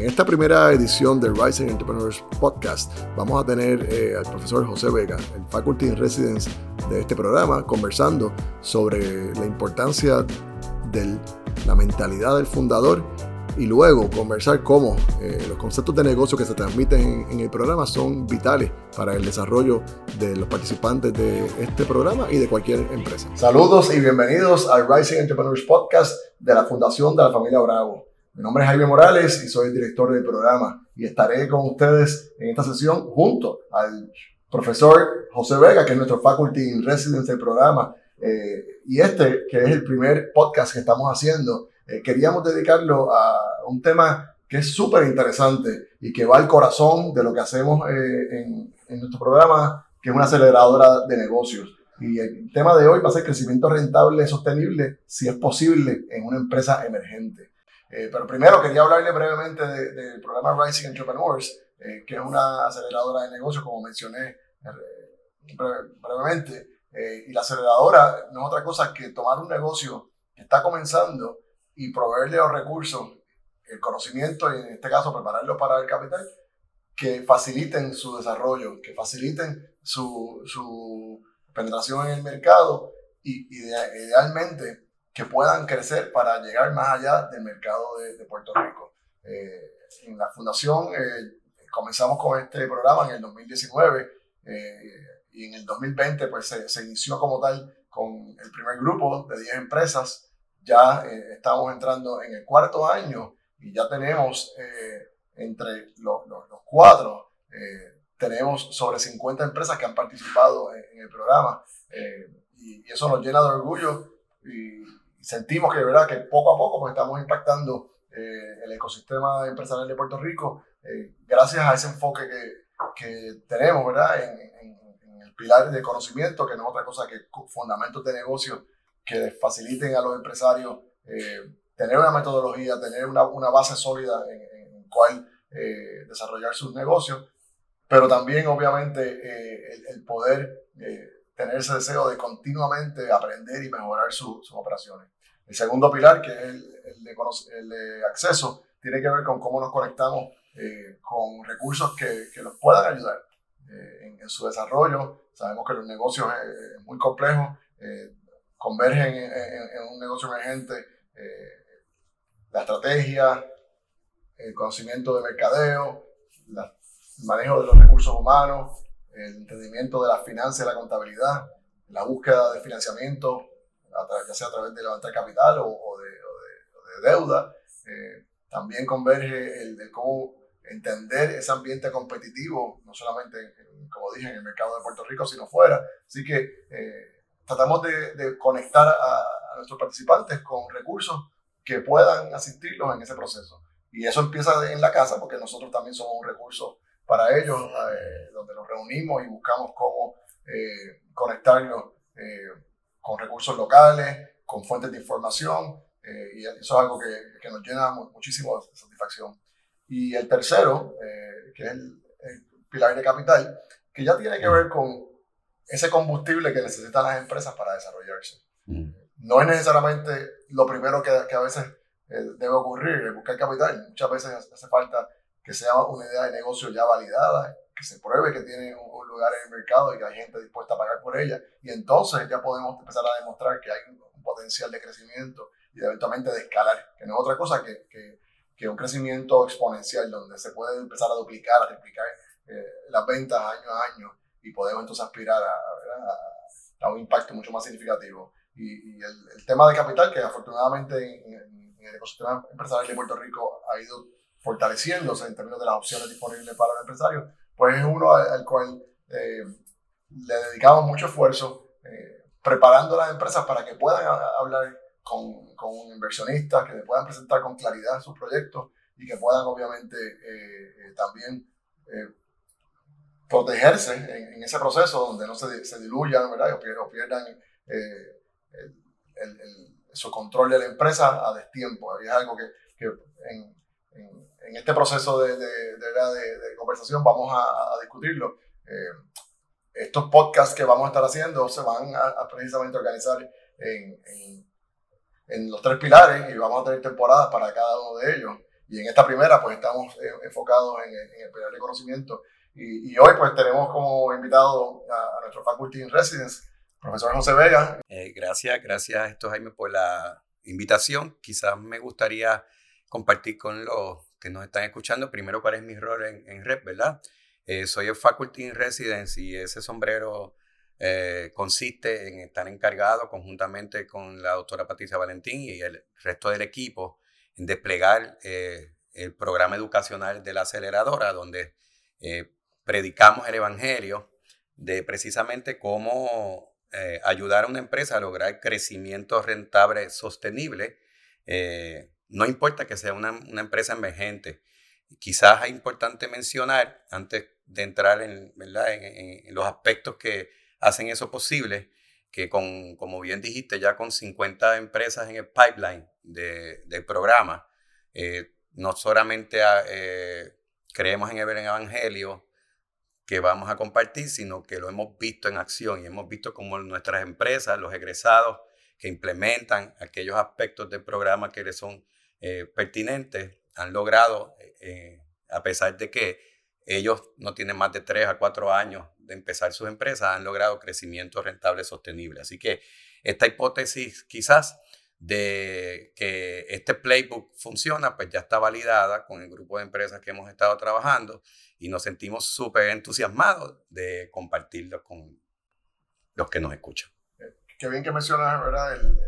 En esta primera edición del Rising Entrepreneurs Podcast vamos a tener eh, al profesor José Vega, el Faculty in Residence de este programa, conversando sobre la importancia de la mentalidad del fundador y luego conversar cómo eh, los conceptos de negocio que se transmiten en, el programa son vitales para el desarrollo de los participantes de este programa y de cualquier empresa. Saludos y bienvenidos al Rising Entrepreneurs Podcast de la Fundación de la Familia Bravo. Mi nombre es Jaime Morales y soy el director del programa y estaré con ustedes en esta sesión junto al profesor José Vega, que es nuestro faculty in residence del programa. Eh, y este, que es el primer podcast que estamos haciendo, eh, queríamos dedicarlo a un tema que es súper interesante y que va al corazón de lo que hacemos eh, en, en nuestro programa, que es una aceleradora de negocios. Y el tema de hoy va a ser crecimiento rentable sostenible, si es posible, en una empresa emergente. Eh, pero primero quería hablarle brevemente del programa Rising Entrepreneurs, eh, que es una aceleradora de negocios, como mencioné eh, brevemente. y la aceleradora no es otra cosa que tomar un negocio que está comenzando y proveerle los recursos, el conocimiento y en este caso prepararlo para el capital, que faciliten su desarrollo, que faciliten su, su penetración en el mercado y idealmente que puedan crecer para llegar más allá del mercado de, Puerto Rico. Eh, en la fundación eh, comenzamos con este programa en el 2019 eh, y en el 2020 pues se, se, inició como tal con el primer grupo de 10 empresas. Ya estamos entrando en el cuarto año y ya tenemos entre los, los, cuatro, tenemos sobre 50 empresas que han participado en, el programa y, y, eso nos llena de orgullo y, sentimos que, ¿verdad? que poco a poco pues, estamos impactando eh, el ecosistema empresarial de Puerto Rico eh, gracias a ese enfoque que, que tenemos ¿verdad? En, en, el pilar de conocimiento, que no es otra cosa que fundamentos de negocio que faciliten a los empresarios eh, tener una metodología, tener una, una base sólida en, en cual desarrollar sus negocios, pero también obviamente el, el, poder tener ese deseo de continuamente aprender y mejorar sus operaciones. El segundo pilar, que es el, de, el, acceso, tiene que ver con cómo nos conectamos eh, con recursos que, que, nos puedan ayudar eh, en, su desarrollo. Sabemos que los negocios es, muy complejos, eh, convergen en, un negocio emergente la estrategia, el conocimiento de mercadeo, el manejo de los recursos humanos, el entendimiento de las finanzas la contabilidad, la búsqueda de financiamiento, ya sea a través de levantar capital o, de, deuda. Eh, también converge el de cómo entender ese ambiente competitivo, no solamente, como dije, en el mercado de Puerto Rico, sino fuera. Así que eh, tratamos de, conectar a, nuestros participantes con recursos que puedan asistirlos en ese proceso. Y eso empieza en la casa, porque nosotros también somos un recurso para ellos, eh, donde nos reunimos y buscamos cómo eh, conectarnos eh, con recursos locales, con fuentes de información, y eso es algo que, que, nos llena muchísimo de satisfacción. Y el tercero, que es el, pilar de capital, que ya tiene que ver con ese combustible que necesitan las empresas para desarrollarse. Mm. No es necesariamente lo primero que, que a veces debe ocurrir, buscar capital. Muchas veces hace falta que sea una idea de negocio ya validada, que se pruebe que tiene un, lugar en el mercado y que hay gente dispuesta a pagar por ella. Y entonces ya podemos empezar a demostrar que hay un, potencial de crecimiento y eventualmente de escalar, que no es otra cosa que, que, que, un crecimiento exponencial donde se puede empezar a duplicar, a triplicar eh, las ventas año a año y podemos entonces aspirar a, a, un impacto mucho más significativo. Y, el, tema de capital, que afortunadamente en, en el ecosistema empresarial de Puerto Rico ha ido fortaleciéndose en términos de las opciones disponibles para los empresarios, pues es uno al, cual eh, le dedicamos mucho esfuerzo eh, preparando a las empresas para que puedan hablar con, con inversionistas, que le puedan presentar con claridad sus proyectos y que puedan obviamente eh, también protegerse en, ese proceso donde no se, se diluyan ¿verdad? o pierdan su control de la empresa a destiempo. Y es algo que, que en, en este proceso de, de, de, conversación vamos a, discutirlo. Eh, estos podcasts que vamos a estar haciendo se van a, precisamente organizar en, en, en, los tres pilares y vamos a tener temporadas para cada uno de ellos. y en esta primera pues estamos enfocados en, el pilar de conocimiento. Y, hoy pues tenemos como invitado a, nuestro Faculty in Residence, profesor José Vega. gracias, gracias esto Jaime por la invitación. Quizás me gustaría compartir con los que nos están escuchando primero cuál es mi rol en, en REP, ¿verdad? soy el Faculty in Residence y ese sombrero eh, consiste en estar encargado conjuntamente con la doctora Patricia Valentín y el resto del equipo en desplegar eh, el programa educacional de la aceleradora, donde eh, predicamos el Evangelio de precisamente cómo ayudar a una empresa a lograr crecimiento rentable sostenible. No importa que sea una, empresa emergente. Quizás es importante mencionar, antes de entrar en, los aspectos que hacen eso posible, que con, como bien dijiste, ya con 50 empresas en el pipeline de, del programa, eh, no solamente eh, creemos en el Evangelio que vamos a compartir, sino que lo hemos visto en acción y hemos visto como nuestras empresas, los egresados que implementan aquellos aspectos del programa que les son eh, pertinentes, han logrado, a pesar de que ellos no tienen más de 3 a 4 años de empezar sus empresas han logrado crecimiento rentable sostenible. Así que esta hipótesis quizás de que este playbook funciona, pues ya está validada con el grupo de empresas que hemos estado trabajando y nos sentimos súper entusiasmados de compartirlo con los que nos escuchan. Qué bien que mencionas, ¿verdad? El,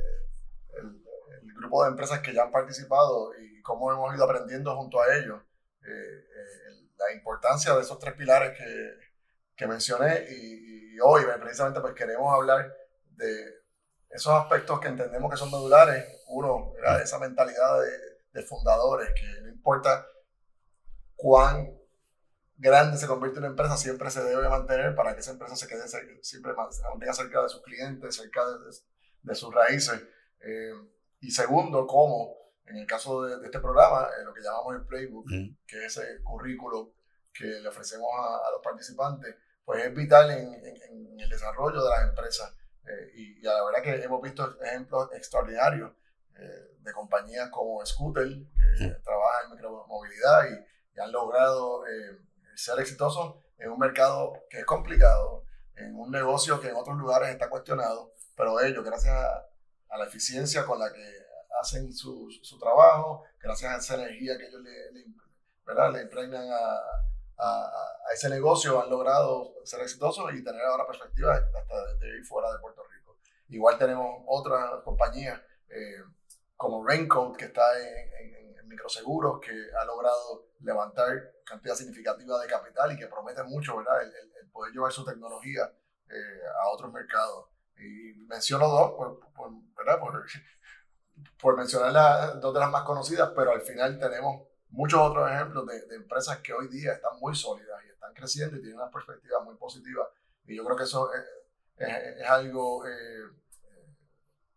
grupo de empresas que ya han participado y cómo hemos ido aprendiendo junto a ellos. Eh, eh, la importancia de esos tres pilares que, que mencioné y, hoy precisamente pues queremos hablar de esos aspectos que entendemos que son medulares. Uno, esa mentalidad de, de, fundadores, que no importa cuán grande se convierte una empresa, siempre se debe mantener para que esa empresa se quede siempre mantenga cerca de sus clientes, cerca de, de sus raíces. Eh, y segundo, cómo, en el caso de, este programa, eh, lo que llamamos el playbook, que es ese currículo que le ofrecemos a, a los participantes, pues es vital en, en, el desarrollo de las empresas. Eh, y, y, la verdad que hemos visto ejemplos extraordinarios eh, de compañías como Scooter, que trabaja en micromovilidad y, y han logrado eh, ser exitosos en un mercado que es complicado, en un negocio que en otros lugares está cuestionado, pero ellos, gracias a, la eficiencia con la que hacen su, su, trabajo, gracias a esa energía que ellos le, le, ¿verdad? le impregnan a, a, ese negocio han logrado ser exitosos y tener ahora perspectivas hasta de ir fuera de Puerto Rico. Igual tenemos otras compañías eh, como Raincoat, que está en, microseguros, que ha logrado levantar cantidad significativa de capital y que promete mucho, ¿verdad? El, poder llevar su tecnología eh, a otros mercados. Y menciono dos, por, ¿verdad? Por, por mencionar dos de las más conocidas, pero al final tenemos muchos otros ejemplos de, de, empresas que hoy día están muy sólidas y están creciendo y tienen una perspectiva muy positiva. Y yo creo que eso es, es, algo eh,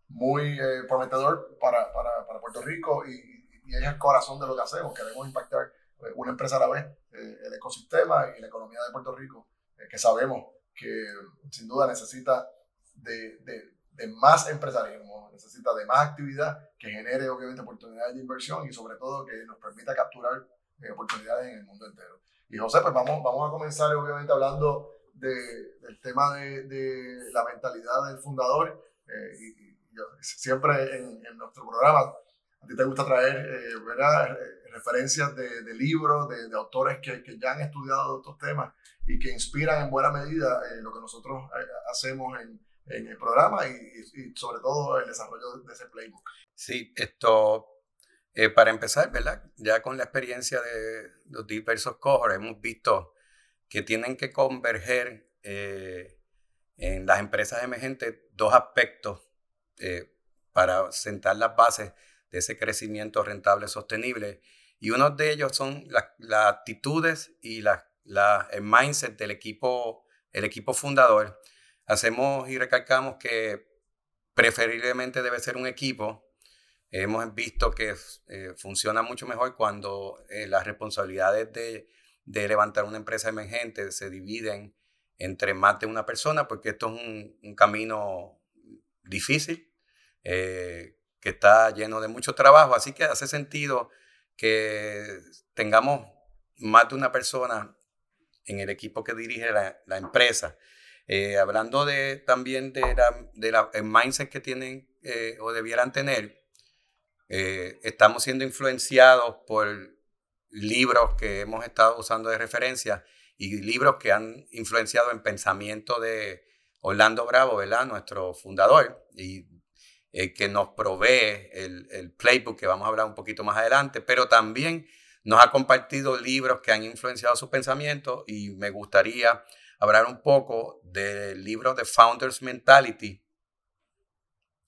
muy eh, prometedor para, para, para, Puerto Rico y, y, es el corazón de lo que hacemos. Queremos impactar eh, una empresa a la vez, el ecosistema y la economía de Puerto Rico, que sabemos que sin duda necesita de, de de más empresarismo, necesita de más actividad que genere obviamente oportunidades de inversión y sobre todo que nos permita capturar eh, oportunidades en el mundo entero. Y José, pues vamos, vamos a comenzar obviamente hablando de, del tema de, de, la mentalidad del fundador. Eh, y, siempre en, en, nuestro programa a ti te gusta traer eh, ¿verdad? referencias de, de libros, de, autores que, que, ya han estudiado estos temas y que inspiran en buena medida lo que nosotros hacemos en, en el programa y, sobre todo el desarrollo de ese playbook. Sí, esto, eh, para empezar, ¿verdad? Ya con la experiencia de los diversos cohorts hemos visto que tienen que converger eh, en las empresas emergentes dos aspectos eh, para sentar las bases de ese crecimiento rentable sostenible. Y uno de ellos son las actitudes y la, la, el mindset del equipo, el equipo fundador hacemos y recalcamos que preferiblemente debe ser un equipo. Hemos visto que eh, funciona mucho mejor cuando eh, las responsabilidades de, levantar una empresa emergente se dividen entre más de una persona, porque esto es un, camino difícil, eh, que está lleno de mucho trabajo. Así que hace sentido que tengamos más de una persona en el equipo que dirige la empresa. Eh, hablando de, también de, la, de la, mindset que tienen eh, o debieran tener, eh, estamos siendo influenciados por libros que hemos estado usando de referencia y libros que han influenciado en pensamiento de Orlando Bravo, ¿verdad? Nuestro fundador, y que nos provee el, el, playbook que vamos a hablar un poquito más adelante, pero también nos ha compartido libros que han influenciado su pensamiento y me gustaría hablar un poco del libro de Founders Mentality,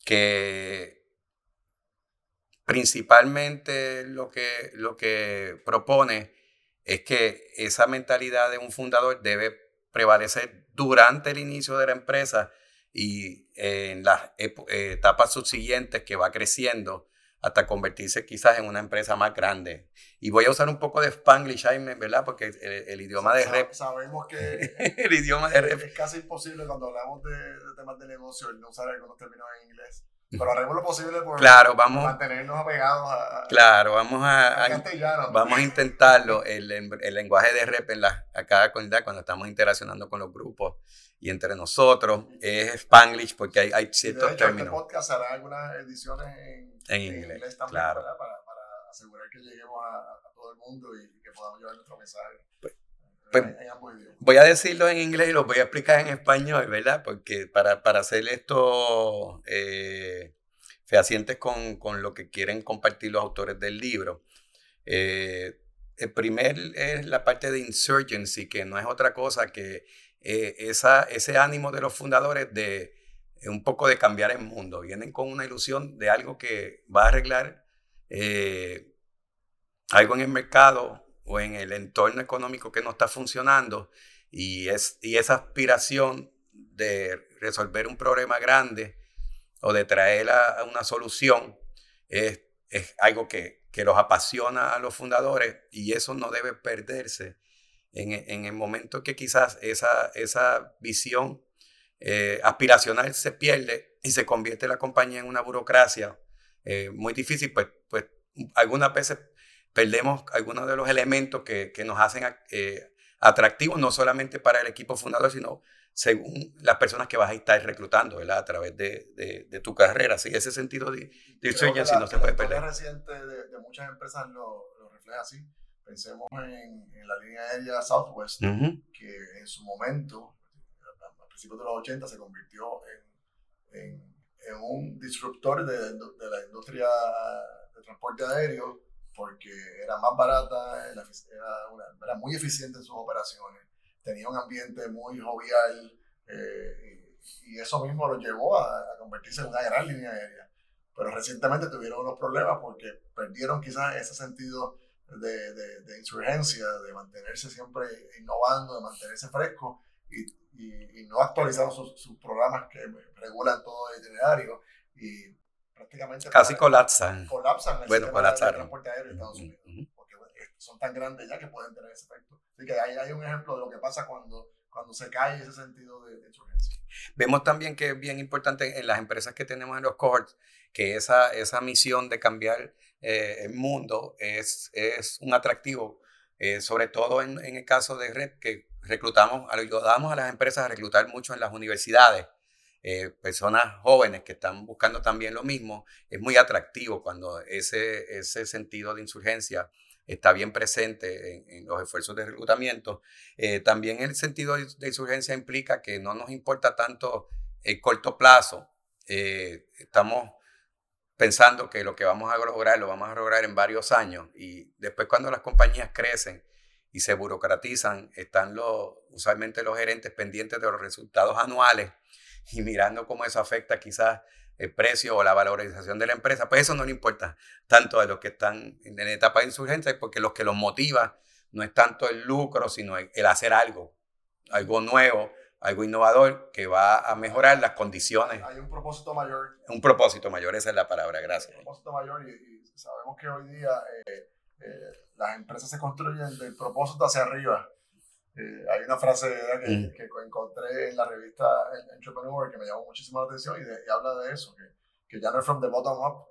que principalmente lo que, lo que propone es que esa mentalidad de un fundador debe prevalecer durante el inicio de la empresa y en las etapas subsiguientes que va creciendo hasta convertirse quizás en una empresa más grande. Y voy a usar un poco de Spanglish, Jaime, ¿verdad? Porque el, idioma de rep... Sabemos que el idioma de rep... Es casi imposible cuando hablamos de, temas de negocio el no usar algunos términos en inglés. Pero haremos lo posible por claro, vamos, mantenernos apegados a... Claro, vamos a, vamos a intentarlo, el, el, lenguaje de rep en la, a cada comunidad cuando estamos interaccionando con los grupos y entre nosotros es Spanglish porque hay, hay ciertos de hecho, términos. Este podcast hará algunas ediciones en, en inglés, también, claro. Para, para, asegurar que lleguemos a, a, todo el mundo y que podamos llevar nuestro mensaje. Pues, pues, voy a decirlo en inglés y lo voy a explicar en español, ¿verdad? Porque para, para hacer esto eh, fehacientes con, con, lo que quieren compartir los autores del libro. Eh, el primer es la parte de insurgency, que no es otra cosa que eh, esa, ese ánimo de los fundadores de un poco de cambiar el mundo. Vienen con una ilusión de algo que va a arreglar eh, algo en el mercado o en el entorno económico que no está funcionando y, es, y esa aspiración de resolver un problema grande o de traer a, una solución es, es algo que, que, los apasiona a los fundadores y eso no debe perderse en, en el momento que quizás esa, esa visión eh, aspiracional se pierde y se convierte la compañía en una burocracia eh, muy difícil, pues, pues algunas veces perdemos algunos de los elementos que, que nos hacen eh, atractivos, no solamente para el equipo fundador, sino según las personas que vas a estar reclutando ¿verdad? a través de, de, de tu carrera. Así, ese sentido de, de sueño si no se puede perder. La reciente de, de, muchas empresas lo, lo, refleja así. Pensemos en, en, la línea aérea Southwest, uh -huh. que en su momento, principios de los 80, se convirtió en, en, en un disruptor de, de la industria de transporte aéreo porque era más barata, era, una, era, muy eficiente en sus operaciones, tenía un ambiente muy jovial eh, y, y, eso mismo lo llevó a, a, convertirse en una gran línea aérea. Pero recientemente tuvieron unos problemas porque perdieron quizás ese sentido de, de, de insurgencia, de mantenerse siempre innovando, de mantenerse fresco y, y, y no actualizaron sus, sus, programas que regulan todo el itinerario. Y prácticamente casi colapsan. Colapsan el bueno, colapsaron. transporte aéreo de Estados Unidos. Uh -huh. Porque son tan grandes ya que pueden tener ese efecto. Así que ahí hay un ejemplo de lo que pasa cuando, cuando se cae ese sentido de, de insurgencia. Vemos también que es bien importante en las empresas que tenemos en los cohorts que esa, esa misión de cambiar eh, el mundo es, es un atractivo, eh, sobre todo en, en, el caso de Red, que reclutamos, ayudamos a las empresas a reclutar mucho en las universidades eh, personas jóvenes que están buscando también lo mismo, es muy atractivo cuando ese, ese sentido de insurgencia está bien presente en, en los esfuerzos de reclutamiento. Eh, también el sentido de insurgencia implica que no nos importa tanto el corto plazo. Eh, estamos pensando que lo que vamos a lograr lo vamos a lograr en varios años y después cuando las compañías crecen y se burocratizan, están los, usualmente los gerentes pendientes de los resultados anuales y mirando cómo eso afecta quizás el precio o la valorización de la empresa, pues eso no le importa tanto a los que están en etapa de insurgencia, porque lo que los motiva no es tanto el lucro, sino el, hacer algo, algo nuevo, algo innovador que va a mejorar las condiciones. Hay un propósito mayor. Un propósito mayor, esa es la palabra, gracias. Un propósito mayor y, y sabemos que hoy día eh, eh, las empresas se construyen del propósito hacia arriba eh, hay una frase que, mm. que, encontré en la revista Entrepreneur que me llamó muchísimo la atención y, de, y habla de eso, que, que, ya no es from the bottom up,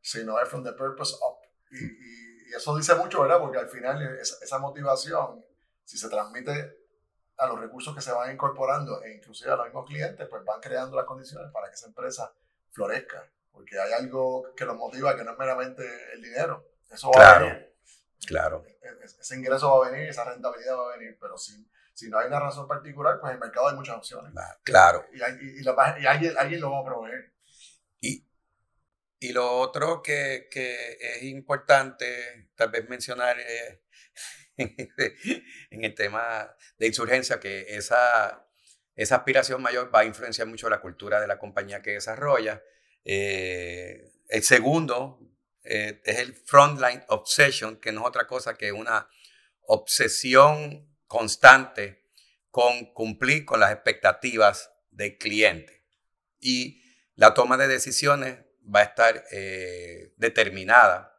sino es from the purpose up. Y, y, y eso dice mucho, ¿verdad? Porque al final esa, motivación, si se transmite a los recursos que se van incorporando e inclusive a los mismos clientes, pues van creando las condiciones para que esa empresa florezca. Porque hay algo que los motiva que no es meramente el dinero. Eso va a venir. Claro. E, e, ese ingreso va a venir, esa rentabilidad va a venir, pero si, si no hay una razón particular, pues en el mercado hay muchas opciones. Claro. Y, y, y alguien, alguien lo va a proveer. Y, y lo otro que, que, es importante tal vez mencionar en el tema de insurgencia, que esa, esa aspiración mayor va a influenciar mucho la cultura de la compañía que desarrolla. Eh, el segundo eh, es el frontline obsession, que no es otra cosa que una obsesión constante con cumplir con las expectativas del cliente. Y la toma de decisiones va a estar eh, determinada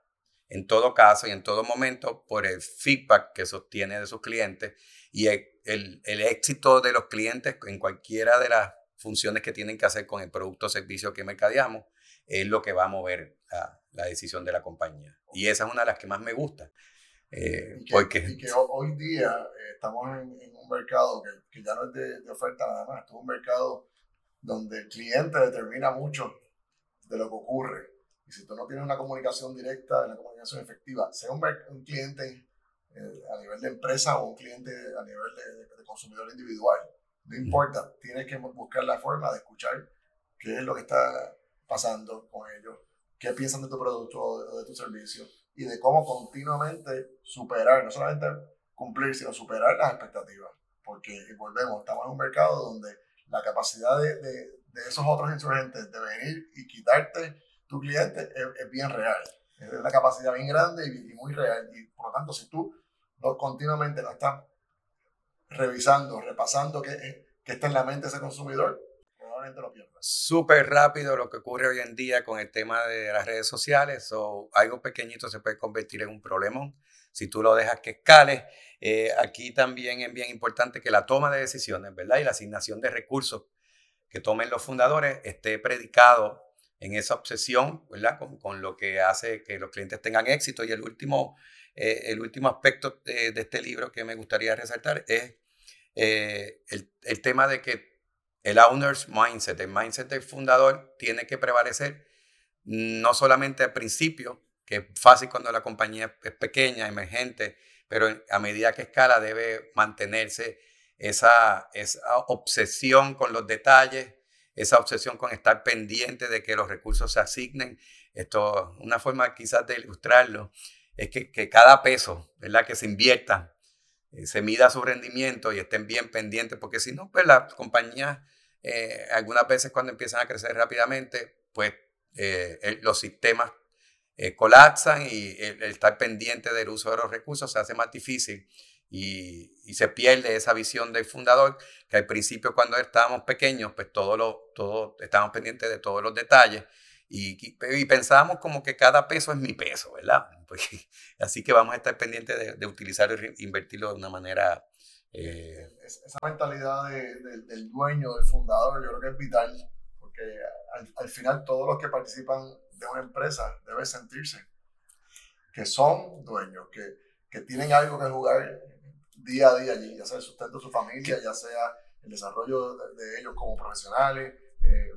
en todo caso y en todo momento por el feedback que sostiene de sus clientes y el, éxito de los clientes en cualquiera de las funciones que tienen que hacer con el producto o servicio que mercadeamos es lo que va a mover la decisión de la compañía. Y esa es una de las que más me gusta. Eh, y, que, porque, hoy día eh, estamos en, un mercado que, ya no es de, de, oferta nada más, es un mercado donde el cliente determina mucho de lo que ocurre. Y si tú no tienes una comunicación directa, una comunicación efectiva, sea un, un cliente eh, a nivel de empresa o un cliente a nivel de, consumidor individual, no importa, tienes que buscar la forma de escuchar qué es lo que está pasando con ellos, qué piensan de tu producto o de, tu servicio y de cómo continuamente superar, no solamente cumplir, sino superar las expectativas. Porque, volvemos, estamos en un mercado donde la capacidad de, de esos otros insurgentes de venir y quitarte tu cliente es, bien real. Es una capacidad bien grande y, muy real. Y por lo tanto, si tú no, continuamente lo estás revisando, repasando qué, qué está en la mente de ese consumidor, probablemente lo pierdas. Súper rápido lo que ocurre hoy en día con el tema de las redes sociales. o algo pequeñito se puede convertir en un problemón si tú lo dejas que escale. Eh, aquí también es bien importante que la toma de decisiones, ¿verdad? Y la asignación de recursos que tomen los fundadores esté predicado en esa obsesión, ¿verdad? Con, lo que hace que los clientes tengan éxito. Y el último, eh, el último aspecto de, este libro que me gustaría resaltar es eh, el, tema de que el owner's mindset, el mindset del fundador, tiene que prevalecer no solamente al principio, que es fácil cuando la compañía es pequeña, emergente, pero a medida que escala debe mantenerse esa, obsesión con los detalles, esa obsesión con estar pendiente de que los recursos se asignen. Esto, una forma quizás de ilustrarlo es que, que cada peso ¿verdad? que se invierta eh, se mida su rendimiento y estén bien pendientes, porque si no, pues las compañías, eh, algunas veces cuando empiezan a crecer rápidamente, pues eh, los sistemas colapsan y el, estar pendiente del uso de los recursos se hace más difícil y, se pierde esa visión del fundador, que al principio cuando estábamos pequeños, pues todo lo, todo, estábamos pendientes de todos los detalles y, y pensábamos como que cada peso es mi peso, ¿verdad? Pues, así que vamos a estar pendientes de, de utilizarlo e invertirlo de una manera... Eh, esa mentalidad del dueño, del fundador, yo creo que es vital, porque al, al final todos los que participan de una empresa deben sentirse que son dueños, que, que tienen algo que jugar día a día allí, ya sea el sustento de su familia, ya sea el desarrollo de, ellos como profesionales, eh,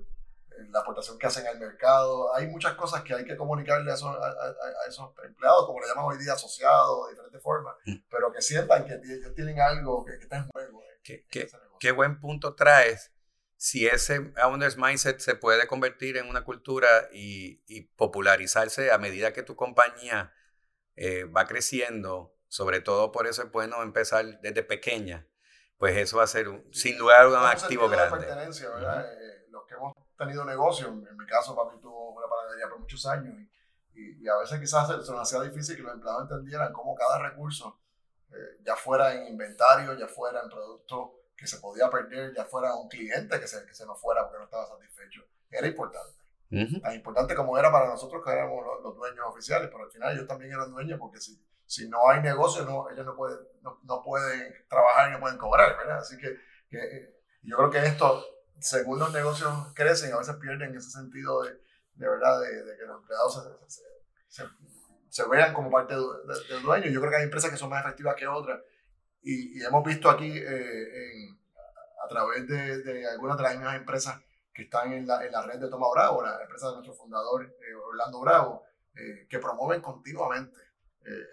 la aportación que hacen al mercado. Hay muchas cosas que hay que comunicarle a esos, a, esos empleados, como le llaman hoy día asociados, de diferentes formas, mm. pero que sientan que ellos tienen algo que, está en juego. qué, qué buen punto traes. Si ese owner's mindset se puede convertir en una cultura y, y popularizarse a medida que tu compañía eh, va creciendo, sobre todo por eso es bueno empezar desde pequeña, pues eso va a ser sin lugar un activo grande. pertenencia, ¿verdad? Eh, los que hemos tenido negocios, en mi caso papi tuvo una panadería por muchos años y, y, a veces quizás se, nos hacía difícil que los empleados entendieran cómo cada recurso, eh, ya fuera en inventario, ya fuera en producto que se podía perder, ya fuera un cliente que se, que se nos fuera porque no estaba satisfecho, era importante. Tan importante como era para nosotros que éramos los, los, dueños oficiales, pero al final ellos también eran dueños porque si si no hay negocio, no, ellos no pueden, no, pueden trabajar y no pueden cobrar, ¿verdad? Así que, yo creo que esto, según los negocios crecen, a veces pierden ese sentido de, de verdad, de, que los empleados se, se vean como parte del dueño. Yo creo que hay empresas que son más efectivas que otras. Y, hemos visto aquí eh, a través de, algunas de las mismas empresas que están en la, en la red de Toma Bravo, la empresa de nuestro fundador eh, Orlando Bravo, eh, que promueven continuamente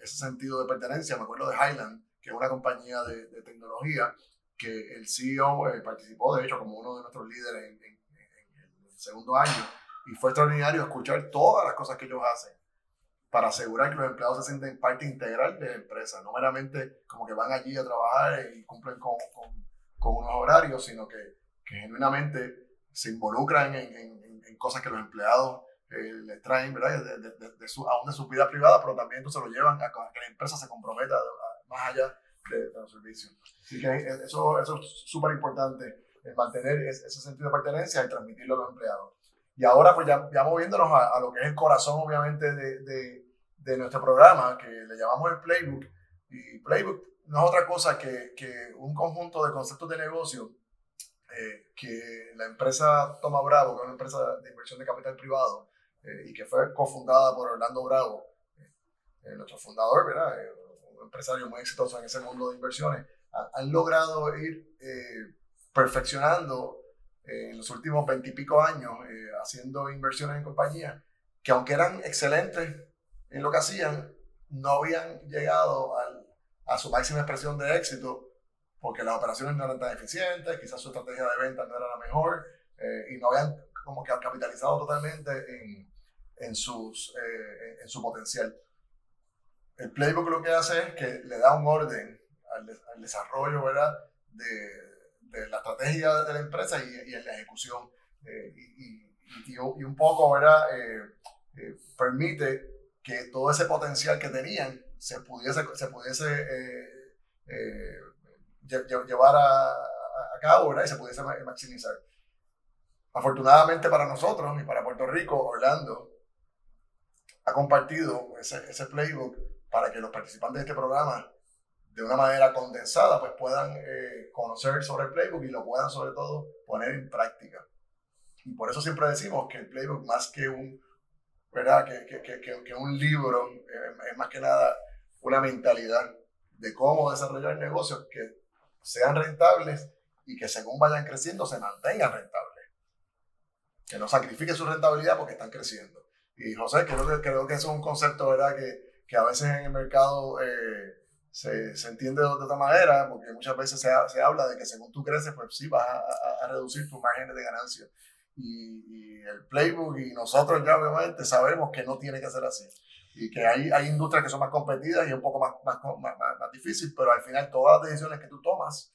ese sentido de pertenencia. Me acuerdo de Highland, que es una compañía de, tecnología, que el CEO participó, de hecho, como uno de nuestros líderes en, en el segundo año. Y fue extraordinario escuchar todas las cosas que ellos hacen para asegurar que los empleados se sienten parte integral de la empresa, no meramente como que van allí a trabajar y cumplen con, con, unos horarios, sino que, que, genuinamente se involucran en, en, en, cosas que los empleados eh, les traen, ¿verdad? De, de, de, su, aún de su vida privada, pero también se lo llevan a, que la empresa se comprometa más allá de, los servicios. Así que eso, eso es súper importante, mantener ese sentido de pertenencia y transmitirlo a los empleados. Y ahora, pues ya, ya moviéndonos a, a, lo que es el corazón, obviamente, de, de, de, nuestro programa, que le llamamos el Playbook. Y Playbook no es otra cosa que, que un conjunto de conceptos de negocio eh, que la empresa Toma Bravo, que es una empresa de inversión de capital privado, eh, y que fue cofundada por Orlando Bravo, eh, nuestro fundador, ¿verdad? Un empresario muy exitoso en ese mundo de inversiones, han logrado ir perfeccionando en los últimos veintipico años eh, haciendo inversiones en compañías que aunque eran excelentes en lo que hacían, no habían llegado al, a su máxima expresión de éxito porque las operaciones no eran tan eficientes, quizás su estrategia de venta no era la mejor eh, y no habían como que capitalizado totalmente en, en, sus, eh, en su potencial. El playbook lo que hace es que le da un orden al, al desarrollo ¿verdad? De, de la estrategia de la empresa y, y en la ejecución. Eh, y, y, un poco, ¿verdad? Eh, eh, permite que todo ese potencial que tenían se pudiese, se pudiese llevar a, a, cabo, ¿verdad? Y se pudiese maximizar. Afortunadamente para nosotros y para Puerto Rico, Orlando ha compartido ese, ese playbook para que los participantes de este programa de una manera condensada, pues puedan eh, conocer sobre el playbook y lo puedan sobre todo poner en práctica. Y por eso siempre decimos que el playbook más que un, ¿verdad? Que, que, que, que un libro eh, es más que nada una mentalidad de cómo desarrollar negocios que sean rentables y que según vayan creciendo se mantengan rentables. Que no sacrifiquen su rentabilidad porque están creciendo. Y José, creo que, creo que eso es un concepto ¿verdad? Que, que a veces en el mercado... Eh, se, se, entiende de otra manera, porque muchas veces se, se, habla de que según tú creces, pues sí vas a, a, reducir tus márgenes de ganancia. Y, y, el playbook y nosotros ya obviamente sabemos que no tiene que ser así. Y que hay, hay industrias que son más competidas y un poco más, más, más, más difícil, pero al final todas las decisiones que tú tomas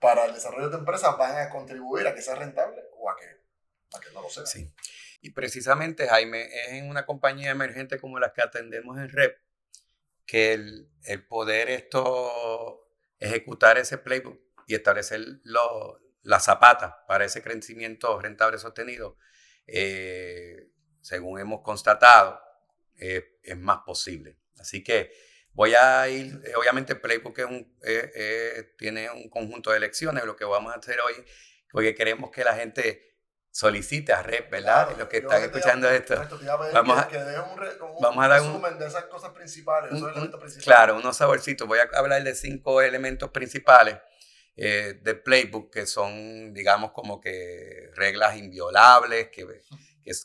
para el desarrollo de tu empresa van a contribuir a que sea rentable o a que, a que no lo sea. Sí. Y precisamente, Jaime, es en una compañía emergente como la que atendemos en REP, que el, el, poder esto, ejecutar ese playbook y establecer lo, la zapata para ese crecimiento rentable sostenido, eh, según hemos constatado, eh, es más posible. Así que voy a ir, eh, obviamente el playbook es un, tiene un conjunto de elecciones, lo que vamos a hacer hoy, porque queremos que la gente solicite a Red, ¿verdad? Los que están escuchando esto. vamos a, vamos a dar un resumen de esas cosas principales, esos elementos principales. Claro, unos saborcitos. Voy a hablar de cinco elementos principales eh, del playbook que son, digamos, como que reglas inviolables que,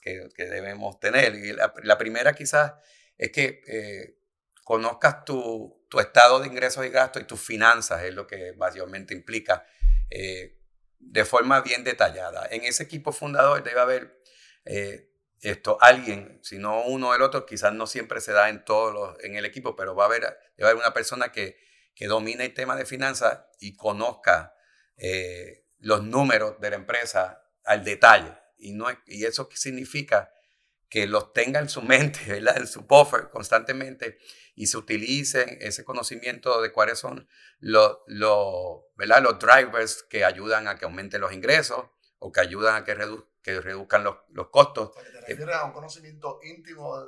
que, que debemos tener. Y la, primera quizás es que eh, conozcas tu, tu, estado de ingresos y gastos y tus finanzas, es lo que básicamente implica. Eh, de forma bien detallada. En ese equipo fundador debe haber eh, esto, alguien, si no uno o el otro, quizás no siempre se da en todos los, en el equipo, pero va a haber, debe haber una persona que, que domine el tema de finanzas y conozca eh, los números de la empresa al detalle. Y, no, y eso significa que los tenga en su mente, en su buffer constantemente y se utilicen ese conocimiento de cuáles son los, los, ¿verdad? los drivers que ayudan a que aumenten los ingresos o que ayudan a que, que reduzcan los, los costos. O sea, que te refieres a un conocimiento íntimo de,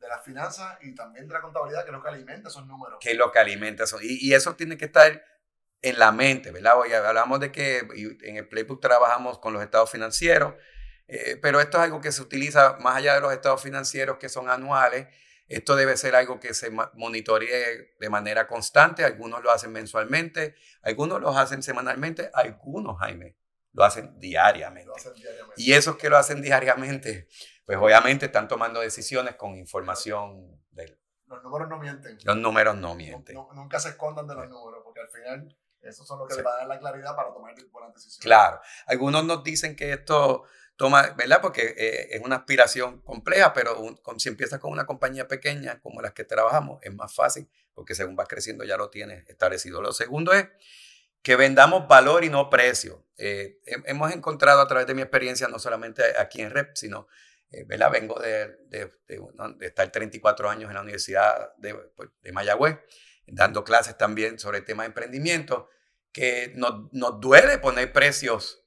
de, las finanzas y también de la contabilidad, que es lo que alimenta esos números. Que es lo que alimenta eso. Y, y eso tiene que estar en la mente, ¿verdad? Hoy hablamos de que en el Playbook trabajamos con los estados financieros, Eh, pero esto es algo que se utiliza más allá de los estados financieros que son anuales. Esto debe ser algo que se monitoree de manera constante. Algunos lo hacen mensualmente, algunos lo hacen semanalmente, algunos, Jaime, lo hacen diariamente. Lo hacen diariamente. Y esos que lo hacen diariamente, pues obviamente están tomando decisiones con información de Los números no mienten. Los números no mienten. nunca se escondan de los números, porque al final esos son los que le van a dar la claridad para tomar buenas decisiones. Claro. Algunos nos dicen que esto toma, ¿verdad? Porque eh, es una aspiración compleja, pero si empiezas con una compañía pequeña como las que trabajamos, es más fácil porque según vas creciendo ya lo tienes establecido. Lo segundo es que vendamos valor y no precio. Eh, hemos encontrado a través de mi experiencia, no solamente aquí en REP, sino, eh, ¿verdad? Vengo de, de, de, estar 34 años en la Universidad de, pues, de Mayagüez, dando clases también sobre el tema de emprendimiento, que nos, nos duele poner precios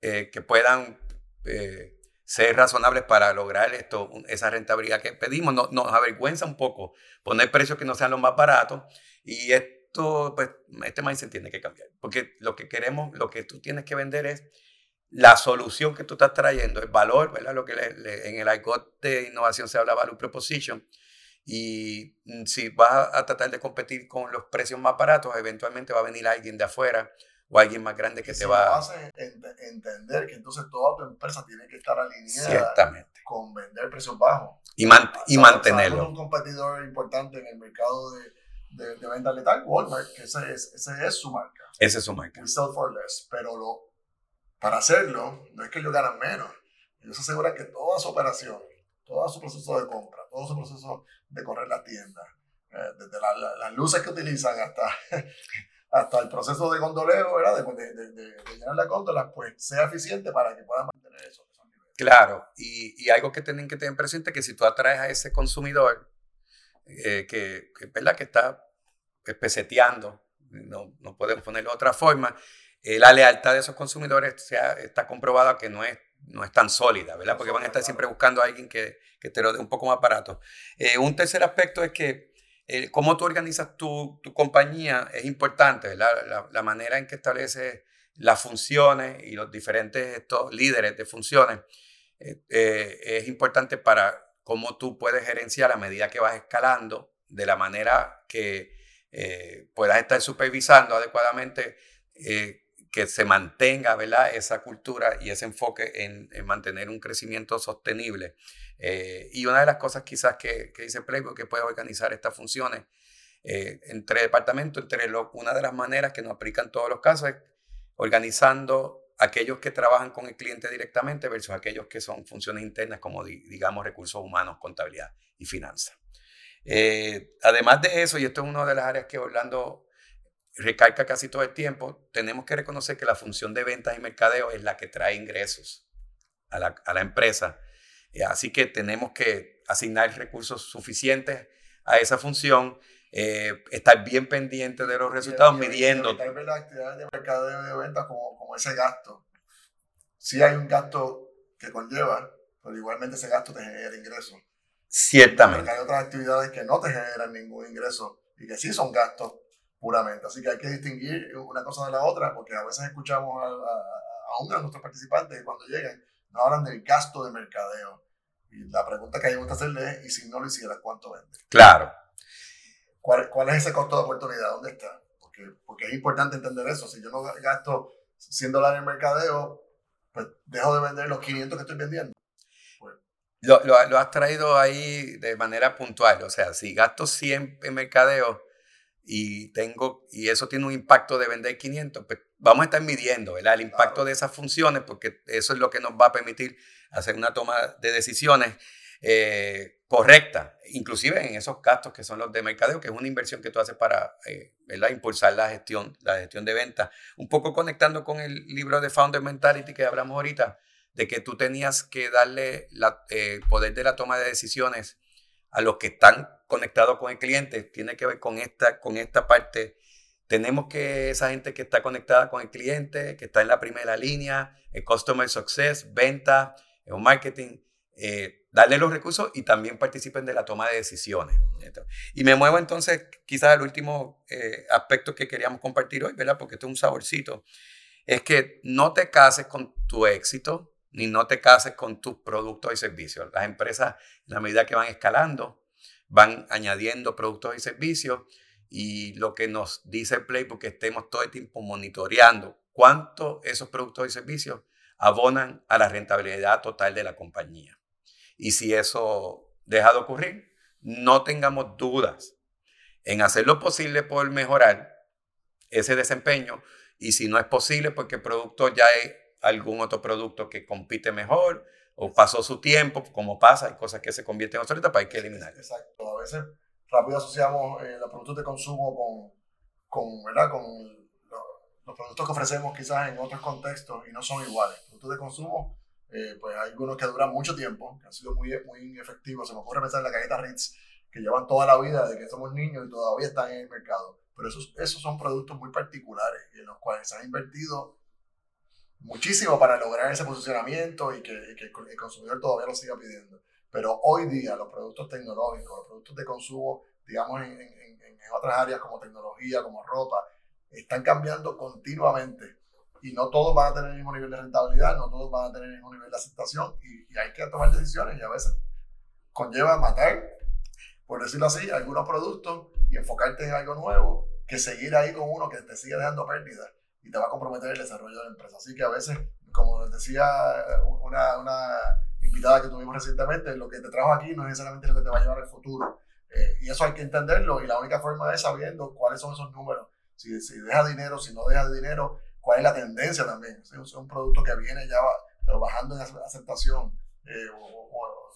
que puedan eh, ser razonables para lograr esto, esa rentabilidad que pedimos. No, nos avergüenza un poco poner precios que no sean los más baratos y esto, pues, este mindset tiene que cambiar. Porque lo que queremos, lo que tú tienes que vender es la solución que tú estás trayendo, el valor, ¿verdad? Lo que en el IGOT de innovación se habla value proposition. Y mm, si vas a tratar de competir con los precios más baratos, eventualmente va a venir alguien de afuera o alguien más grande que te va a entender que entonces toda tu empresa tiene que estar alineada con vender precios bajos y, y mantenerlo. un competidor importante en el mercado de, de, de venta letal, Walmart, que ese es, es su marca. Ese es su marca. We sell for less, pero lo, para hacerlo no es que ellos ganan menos, ellos aseguran que toda su operación, todo su proceso de compra, todo su proceso de correr la tienda, eh, desde las luces que utilizan hasta hasta el proceso de gondoleo, ¿verdad? De, de, de, llenar la góndola, pues sea eficiente para que puedan mantener eso. Claro, y, y, algo que tienen que tener presente que si tú atraes a ese consumidor eh, que, que, ¿verdad? que está peseteando, no, no podemos ponerlo de otra forma, eh, la lealtad de esos consumidores sea, está comprobada que no es, no es tan sólida, ¿verdad? Porque van a estar siempre buscando a alguien que, que te lo dé un poco más barato. Eh, un tercer aspecto es que eh, cómo tú organizas tu, tu, compañía es importante, la, la, manera en que estableces las funciones y los diferentes estos líderes de funciones eh, eh, es importante para cómo tú puedes gerenciar a medida que vas escalando, de la manera que puedas estar supervisando adecuadamente que se mantenga ¿verdad? esa cultura y ese enfoque en, en mantener un crecimiento sostenible. Eh, y una de las cosas quizás que, que dice Playboy que puede organizar estas funciones eh, entre departamentos, entre lo, una de las maneras que nos aplican todos los casos es organizando aquellos que trabajan con el cliente directamente versus aquellos que son funciones internas como digamos recursos humanos, contabilidad y finanzas. Eh, además de eso, y esto es una de las áreas que Orlando recalca casi todo el tiempo, tenemos que reconocer que la función de ventas y mercadeo es la que trae ingresos a la, a la empresa. Eh, así que tenemos que asignar recursos suficientes a esa función, eh, estar bien pendiente de los resultados, midiendo. Tal vez las actividades de mercadeo y de ventas como, como ese gasto. Sí hay un gasto que conlleva, pero igualmente ese gasto te genera ingresos. Ciertamente. Porque hay otras actividades que no te generan ningún ingreso y que sí son gastos puramente. Así que hay que distinguir una cosa de la otra, porque a veces escuchamos a, a, uno de nuestros participantes y cuando llegan nos hablan del gasto de mercadeo. Y la pregunta que hay que hacerle es, ¿y si no lo hiciera, cuánto vende? Claro. ¿Cuál, ¿Cuál, es ese costo de oportunidad? ¿Dónde está? Porque, porque es importante entender eso. Si yo no gasto 100 dólares en mercadeo, pues dejo de vender los 500 que estoy vendiendo. Pues, lo, lo, lo, has traído ahí de manera puntual. O sea, si gasto 100 en mercadeo, y tengo y eso tiene un impacto de vender 500, pues vamos a estar midiendo el impacto de esas funciones porque eso es lo que nos va a permitir hacer una toma de decisiones eh, correcta, inclusive en esos gastos que son los de mercadeo, que es una inversión que tú haces para eh, impulsar la gestión, la gestión de ventas. Un poco conectando con el libro de Founder Mentality que hablamos ahorita, de que tú tenías que darle el eh, poder de la toma de decisiones a los que están conectados con el cliente, tiene que ver con esta, con esta parte. Tenemos que esa gente que está conectada con el cliente, que está en la primera línea, el customer success, venta, el marketing, eh, darle los recursos y también participen de la toma de decisiones. Y me muevo entonces quizás al último eh, aspecto que queríamos compartir hoy, ¿verdad? Porque esto es un saborcito. Es que no te cases con tu éxito, ni no te cases con tus productos y servicios. Las empresas, en la medida que van escalando, van añadiendo productos y servicios y lo que nos dice el Playbook que estemos todo el tiempo monitoreando cuánto esos productos y servicios abonan a la rentabilidad total de la compañía. Y si eso deja de ocurrir, no tengamos dudas en hacer lo posible por mejorar ese desempeño y si no es posible porque el producto ya hay algún otro producto que compite mejor o pasó su tiempo, como pasa, hay cosas que se convierten en obsoletas, pues hay que eliminar. Exacto, a veces rápido asociamos eh, los productos de consumo con, con, ¿verdad? con los, productos que ofrecemos quizás en otros contextos y no son iguales. Productos de consumo, eh, pues hay algunos que duran mucho tiempo, que han sido muy, muy efectivos. Se me ocurre pensar en la galleta Ritz, que llevan toda la vida desde que somos niños y todavía están en el mercado. Pero esos, esos son productos muy particulares y en los cuales se ha invertido muchísimo para lograr ese posicionamiento y que, que, el consumidor todavía lo siga pidiendo. Pero hoy día los productos tecnológicos, los productos de consumo, digamos, en, en, en otras áreas como tecnología, como ropa, están cambiando continuamente y no todos van a tener el mismo nivel de rentabilidad, no todos van a tener el mismo nivel de aceptación y, y hay que tomar decisiones y a veces conlleva matar, por decirlo así, algunos productos y enfocarte en algo nuevo que seguir ahí con uno que te sigue dejando pérdidas y te va a comprometer el desarrollo de la empresa. Así que a veces, como decía una, una invitada que tuvimos recientemente, lo que te trajo aquí no es necesariamente lo que te va a llevar al futuro. Eh, y eso hay que entenderlo y la única forma es sabiendo cuáles son esos números. Si, si deja dinero, si no deja dinero, cuál es la tendencia también. Si es un producto que viene ya bajando en aceptación eh, o,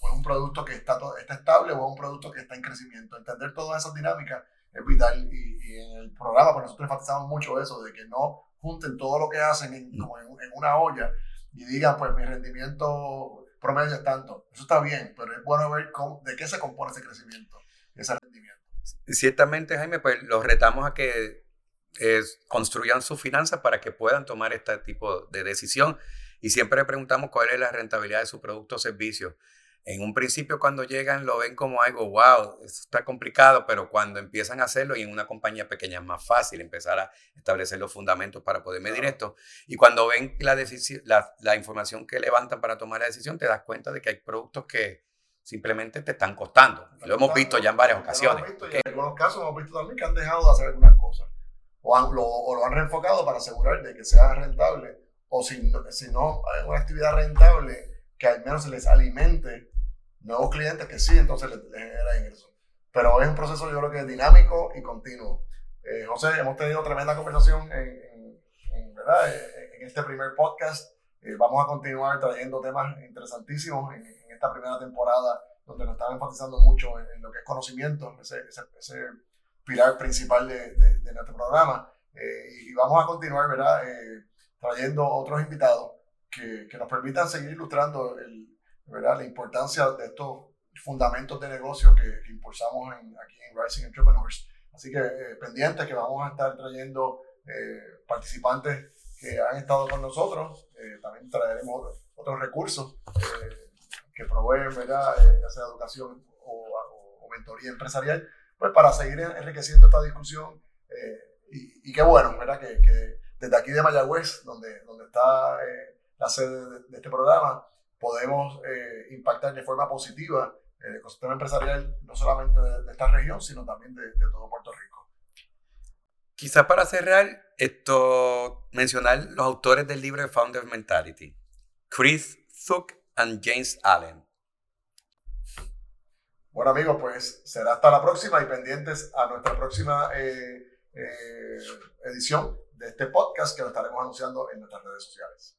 es un producto que está, está estable o es un producto que está en crecimiento. Entender todas esas dinámicas es vital y, y en el programa pues nosotros enfatizamos mucho eso, de que no junten todo lo que hacen en, como en, una olla y digan, pues mi rendimiento promedio es tanto. Eso está bien, pero es bueno ver cómo, de qué se compone ese crecimiento, ese rendimiento. Ciertamente, Jaime, pues los retamos a que construyan sus finanzas para que puedan tomar este tipo de decisión. Y siempre le preguntamos cuál es la rentabilidad de su producto o servicio en un principio cuando llegan lo ven como algo, wow, esto está complicado, pero cuando empiezan a hacerlo y en una compañía pequeña es más fácil empezar a establecer los fundamentos para poder medir esto. Y cuando ven la, la, la, información que levantan para tomar la decisión, te das cuenta de que hay productos que simplemente te están costando. lo hemos visto ya en varias ocasiones. en algunos casos hemos visto también que han dejado de hacer algunas cosas o, lo, o lo han reenfocado para asegurar de que sea rentable o si si no una actividad rentable que al menos se les alimente nuevos clientes que sí, entonces les, genera ingresos. Pero es un proceso yo creo que dinámico y continuo. Eh, José, hemos tenido tremenda conversación en, en, ¿verdad? Eh, en este primer podcast. Eh, vamos a continuar trayendo temas interesantísimos en, esta primera temporada, donde nos están enfatizando mucho en, lo que es conocimiento, ese, ese, pilar principal de, de, nuestro programa. y vamos a continuar ¿verdad? trayendo otros invitados que, que nos permitan seguir ilustrando el, ¿verdad? la importancia de estos fundamentos de negocio que, impulsamos aquí en Rising Entrepreneurs. Así que eh, pendientes que vamos a estar trayendo eh, participantes que han estado con nosotros. Eh, también traeremos otros, recursos que proveen, ¿verdad? ya sea educación o, mentoría empresarial, pues para seguir enriqueciendo esta discusión. Y, y, qué bueno, ¿verdad? Que, que, desde aquí de Mayagüez, donde, donde está la sede de este programa, podemos eh, impactar de forma positiva el ecosistema empresarial, no solamente de, esta región, sino también de, todo Puerto Rico. Quizás para cerrar, esto, mencionar los autores del libro de Founder Mentality, Chris Thuck y James Allen. Bueno amigos, pues será hasta la próxima y pendientes a nuestra próxima eh, eh, edición de este podcast que lo estaremos anunciando en nuestras redes sociales.